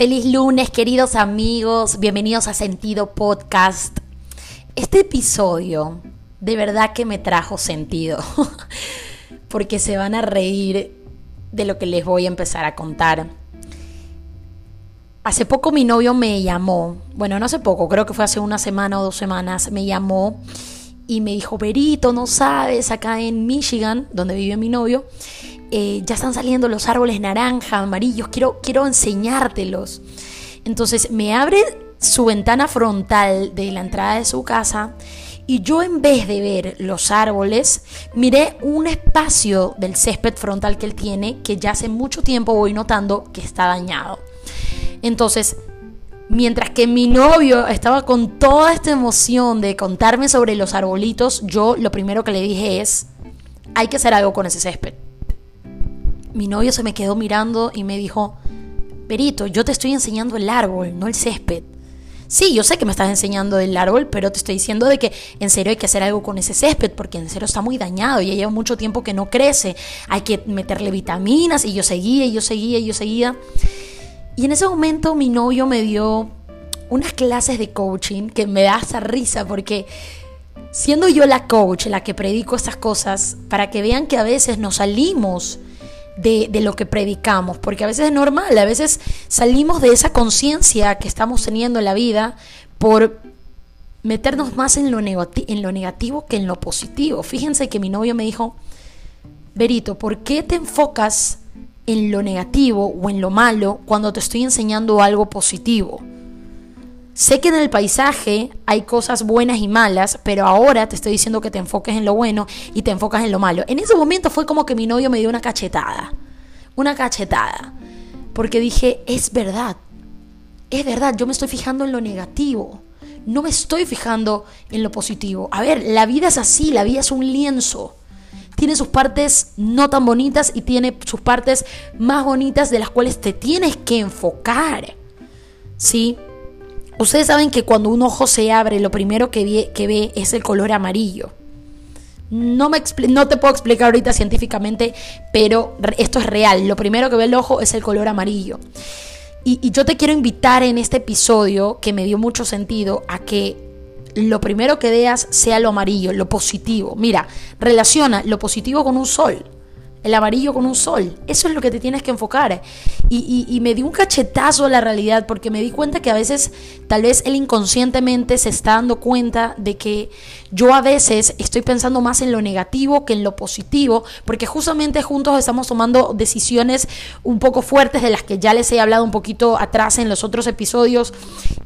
Feliz lunes, queridos amigos. Bienvenidos a Sentido Podcast. Este episodio de verdad que me trajo sentido, porque se van a reír de lo que les voy a empezar a contar. Hace poco mi novio me llamó, bueno, no hace poco, creo que fue hace una semana o dos semanas, me llamó y me dijo, Berito, no sabes, acá en Michigan, donde vive mi novio, eh, ya están saliendo los árboles naranja, amarillos, quiero, quiero enseñártelos. Entonces me abre su ventana frontal de la entrada de su casa y yo en vez de ver los árboles, miré un espacio del césped frontal que él tiene que ya hace mucho tiempo voy notando que está dañado. Entonces, mientras que mi novio estaba con toda esta emoción de contarme sobre los arbolitos, yo lo primero que le dije es, hay que hacer algo con ese césped mi novio se me quedó mirando y me dijo, Perito, yo te estoy enseñando el árbol, no el césped. Sí, yo sé que me estás enseñando el árbol, pero te estoy diciendo de que en serio hay que hacer algo con ese césped, porque en serio está muy dañado, ya lleva mucho tiempo que no crece, hay que meterle vitaminas, y yo seguía, y yo seguía, y yo seguía. Y en ese momento mi novio me dio unas clases de coaching que me da esa risa, porque siendo yo la coach, la que predico estas cosas, para que vean que a veces nos salimos de, lo que predicamos, porque a veces es normal, a veces salimos de esa conciencia que estamos teniendo en la vida por meternos más en lo, en lo negativo que en lo positivo. Fíjense que mi novio me dijo, Berito, ¿por qué te enfocas en lo negativo o en lo malo cuando te estoy enseñando algo positivo? Sé que en el paisaje hay cosas buenas y malas, pero ahora te estoy diciendo que te enfoques en lo bueno y te enfocas en lo malo. En ese momento fue como que mi novio me dio una cachetada. Una cachetada. Porque dije, es verdad. Es verdad, yo me estoy fijando en lo negativo. No me estoy fijando en lo positivo. A ver, la vida es así, la vida es un lienzo. Tiene sus partes no tan bonitas y tiene sus partes más bonitas de las cuales te tienes que enfocar. ¿Sí? Ustedes saben que cuando un ojo se abre, lo primero que ve, que ve es el color amarillo. No, me no te puedo explicar ahorita científicamente, pero esto es real. Lo primero que ve el ojo es el color amarillo. Y, y yo te quiero invitar en este episodio, que me dio mucho sentido, a que lo primero que veas sea lo amarillo, lo positivo. Mira, relaciona lo positivo con un sol el amarillo con un sol. Eso es lo que te tienes que enfocar. Y, me dio un cachetazo a la realidad porque me di cuenta que a veces tal vez él inconscientemente se está dando cuenta de que yo a veces estoy pensando más en lo negativo que en lo positivo porque justamente juntos estamos tomando decisiones un poco fuertes de las que ya les he hablado un poquito atrás en los otros episodios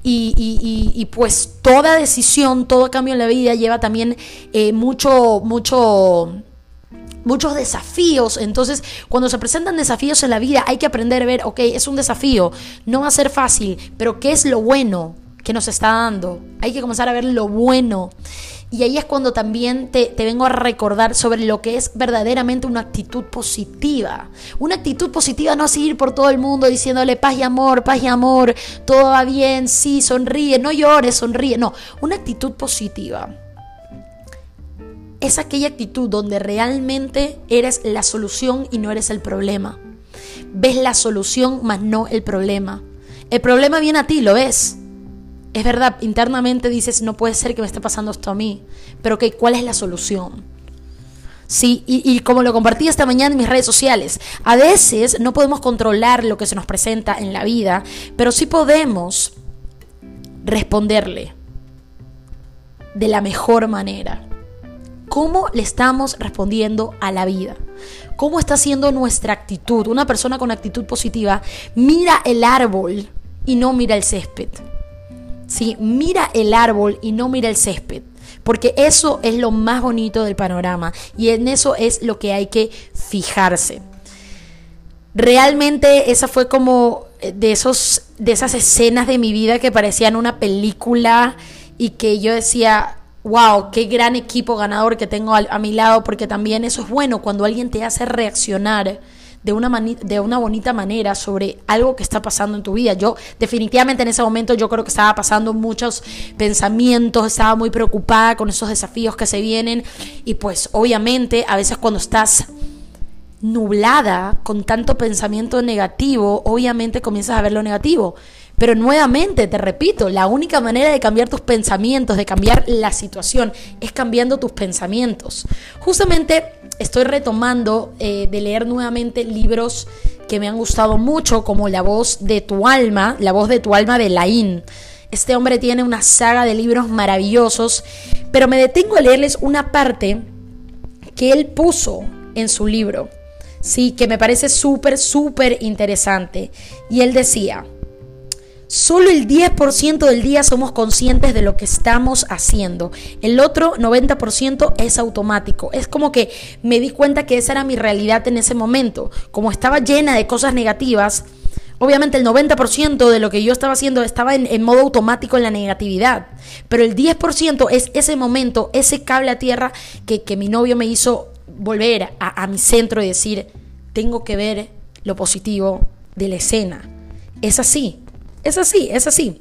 y, pues toda decisión, todo cambio en la vida lleva también eh, mucho, mucho muchos desafíos. Entonces, cuando se presentan desafíos en la vida, hay que aprender a ver, ok, es un desafío, no va a ser fácil, pero ¿qué es lo bueno que nos está dando? Hay que comenzar a ver lo bueno. Y ahí es cuando también te, te, vengo a recordar sobre lo que es verdaderamente una actitud positiva. Una actitud positiva no es ir por todo el mundo diciéndole paz y amor, paz y amor, todo va bien, sí, sonríe, no llores, sonríe. No, una actitud positiva es aquella actitud donde realmente eres la solución y no eres el problema. Ves la solución más no el problema. El problema viene a ti, lo ves. Es verdad, internamente dices, no puede ser que me esté pasando esto a mí. Pero ok, ¿cuál es la solución? Sí, y, como lo compartí esta mañana en mis redes sociales, a veces no podemos controlar lo que se nos presenta en la vida, pero sí podemos responderle de la mejor manera. ¿Cómo le estamos respondiendo a la vida? ¿Cómo está siendo nuestra actitud? Una persona con actitud positiva mira el árbol y no mira el césped. Sí, mira el árbol y no mira el césped. Porque eso es lo más bonito del panorama y en eso es lo que hay que fijarse. Realmente esa fue como de, esos, de esas escenas de mi vida que parecían una película y que yo decía, wow, qué gran equipo ganador que tengo a, mi lado, porque también eso es bueno cuando alguien te hace reaccionar de una, de una bonita manera sobre algo que está pasando en tu vida. Yo definitivamente en ese momento yo creo que estaba pasando muchos pensamientos, estaba muy preocupada con esos desafíos que se vienen y pues obviamente a veces cuando estás nublada con tanto pensamiento negativo, obviamente comienzas a ver lo negativo. Pero nuevamente, te repito, la única manera de cambiar tus pensamientos, de cambiar la situación, es cambiando tus pensamientos. Justamente estoy retomando eh, de leer nuevamente libros que me han gustado mucho, como La voz de tu alma, La voz de tu alma de Laín. Este hombre tiene una saga de libros maravillosos, pero me detengo a leerles una parte que él puso en su libro, sí, que me parece súper, súper interesante. Y él decía, Solo el 10% del día somos conscientes de lo que estamos haciendo. El otro 90% es automático. Es como que me di cuenta que esa era mi realidad en ese momento. Como estaba llena de cosas negativas, obviamente el 90% de lo que yo estaba haciendo estaba en, modo automático en la negatividad. Pero el 10% es ese momento, ese cable a tierra que, mi novio me hizo volver a, a mi centro y decir, tengo que ver lo positivo de la escena. Es así. Es así, es así.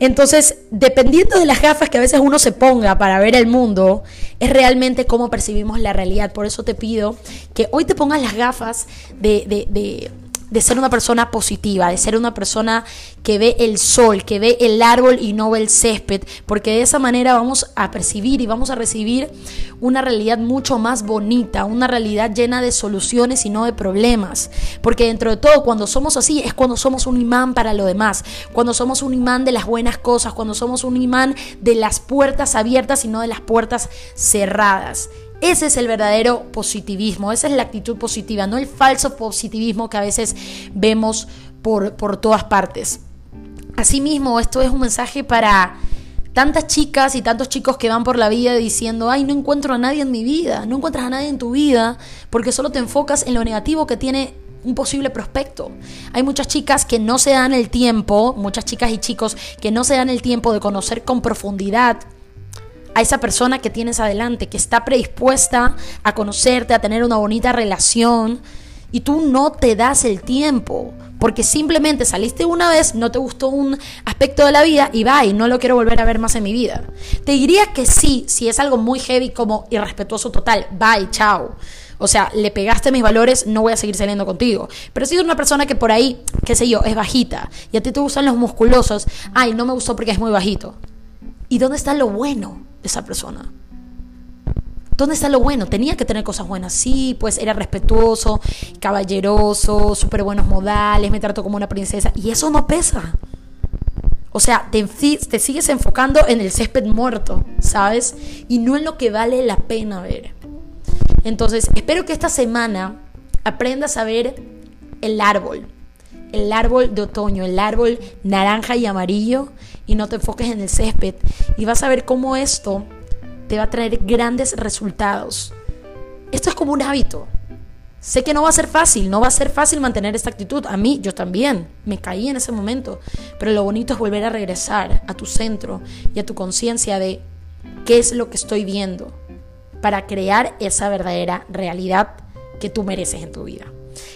Entonces, dependiendo de las gafas que a veces uno se ponga para ver el mundo, es realmente cómo percibimos la realidad. Por eso te pido que hoy te pongas las gafas de, de, de ser una persona positiva, de ser una persona que ve el sol, que ve el árbol y no ve el césped, porque de esa manera vamos a percibir y vamos a recibir una realidad mucho más bonita, una realidad llena de soluciones y no de problemas, porque dentro de todo cuando somos así es cuando somos un imán para lo demás, cuando somos un imán de las buenas cosas, cuando somos un imán de las puertas abiertas y no de las puertas cerradas. Ese es el verdadero positivismo, esa es la actitud positiva, no el falso positivismo que a veces vemos por, por todas partes. Asimismo, esto es un mensaje para tantas chicas y tantos chicos que van por la vida diciendo, ay, no encuentro a nadie en mi vida, no encuentras a nadie en tu vida, porque solo te enfocas en lo negativo que tiene un posible prospecto. Hay muchas chicas que no se dan el tiempo, muchas chicas y chicos que no se dan el tiempo de conocer con profundidad a esa persona que tienes adelante, que está predispuesta a conocerte, a tener una bonita relación, y tú no te das el tiempo, porque simplemente saliste una vez, no te gustó un aspecto de la vida y va, y no lo quiero volver a ver más en mi vida. Te diría que sí, si es algo muy heavy como irrespetuoso total, bye, chao. O sea, le pegaste mis valores, no voy a seguir saliendo contigo. Pero si es una persona que por ahí, qué sé yo, es bajita y a ti te gustan los musculosos, ay, no me gustó porque es muy bajito. ¿Y dónde está lo bueno? Esa persona? ¿Dónde está lo bueno? Tenía que tener cosas buenas. Sí, pues era respetuoso, caballeroso, súper buenos modales, me trató como una princesa. Y eso no pesa. O sea, te, te, sigues enfocando en el césped muerto, ¿sabes? Y no en lo que vale la pena ver. Entonces, espero que esta semana aprendas a ver el árbol. El árbol de otoño, el árbol naranja y amarillo y no te enfoques en el césped. Y vas a ver cómo esto te va a traer grandes resultados. Esto es como un hábito. Sé que no va a ser fácil, no va a ser fácil mantener esta actitud. A mí, yo también, me caí en ese momento. Pero lo bonito es volver a regresar a tu centro y a tu conciencia de qué es lo que estoy viendo para crear esa verdadera realidad que tú mereces en tu vida.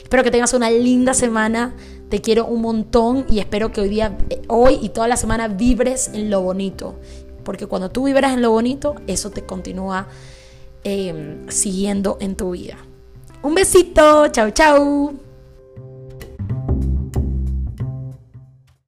Espero que tengas una linda semana. Te quiero un montón y espero que hoy día, hoy y toda la semana vibres en lo bonito. Porque cuando tú vibras en lo bonito, eso te continúa em, siguiendo en tu vida. Un besito, chao, chao.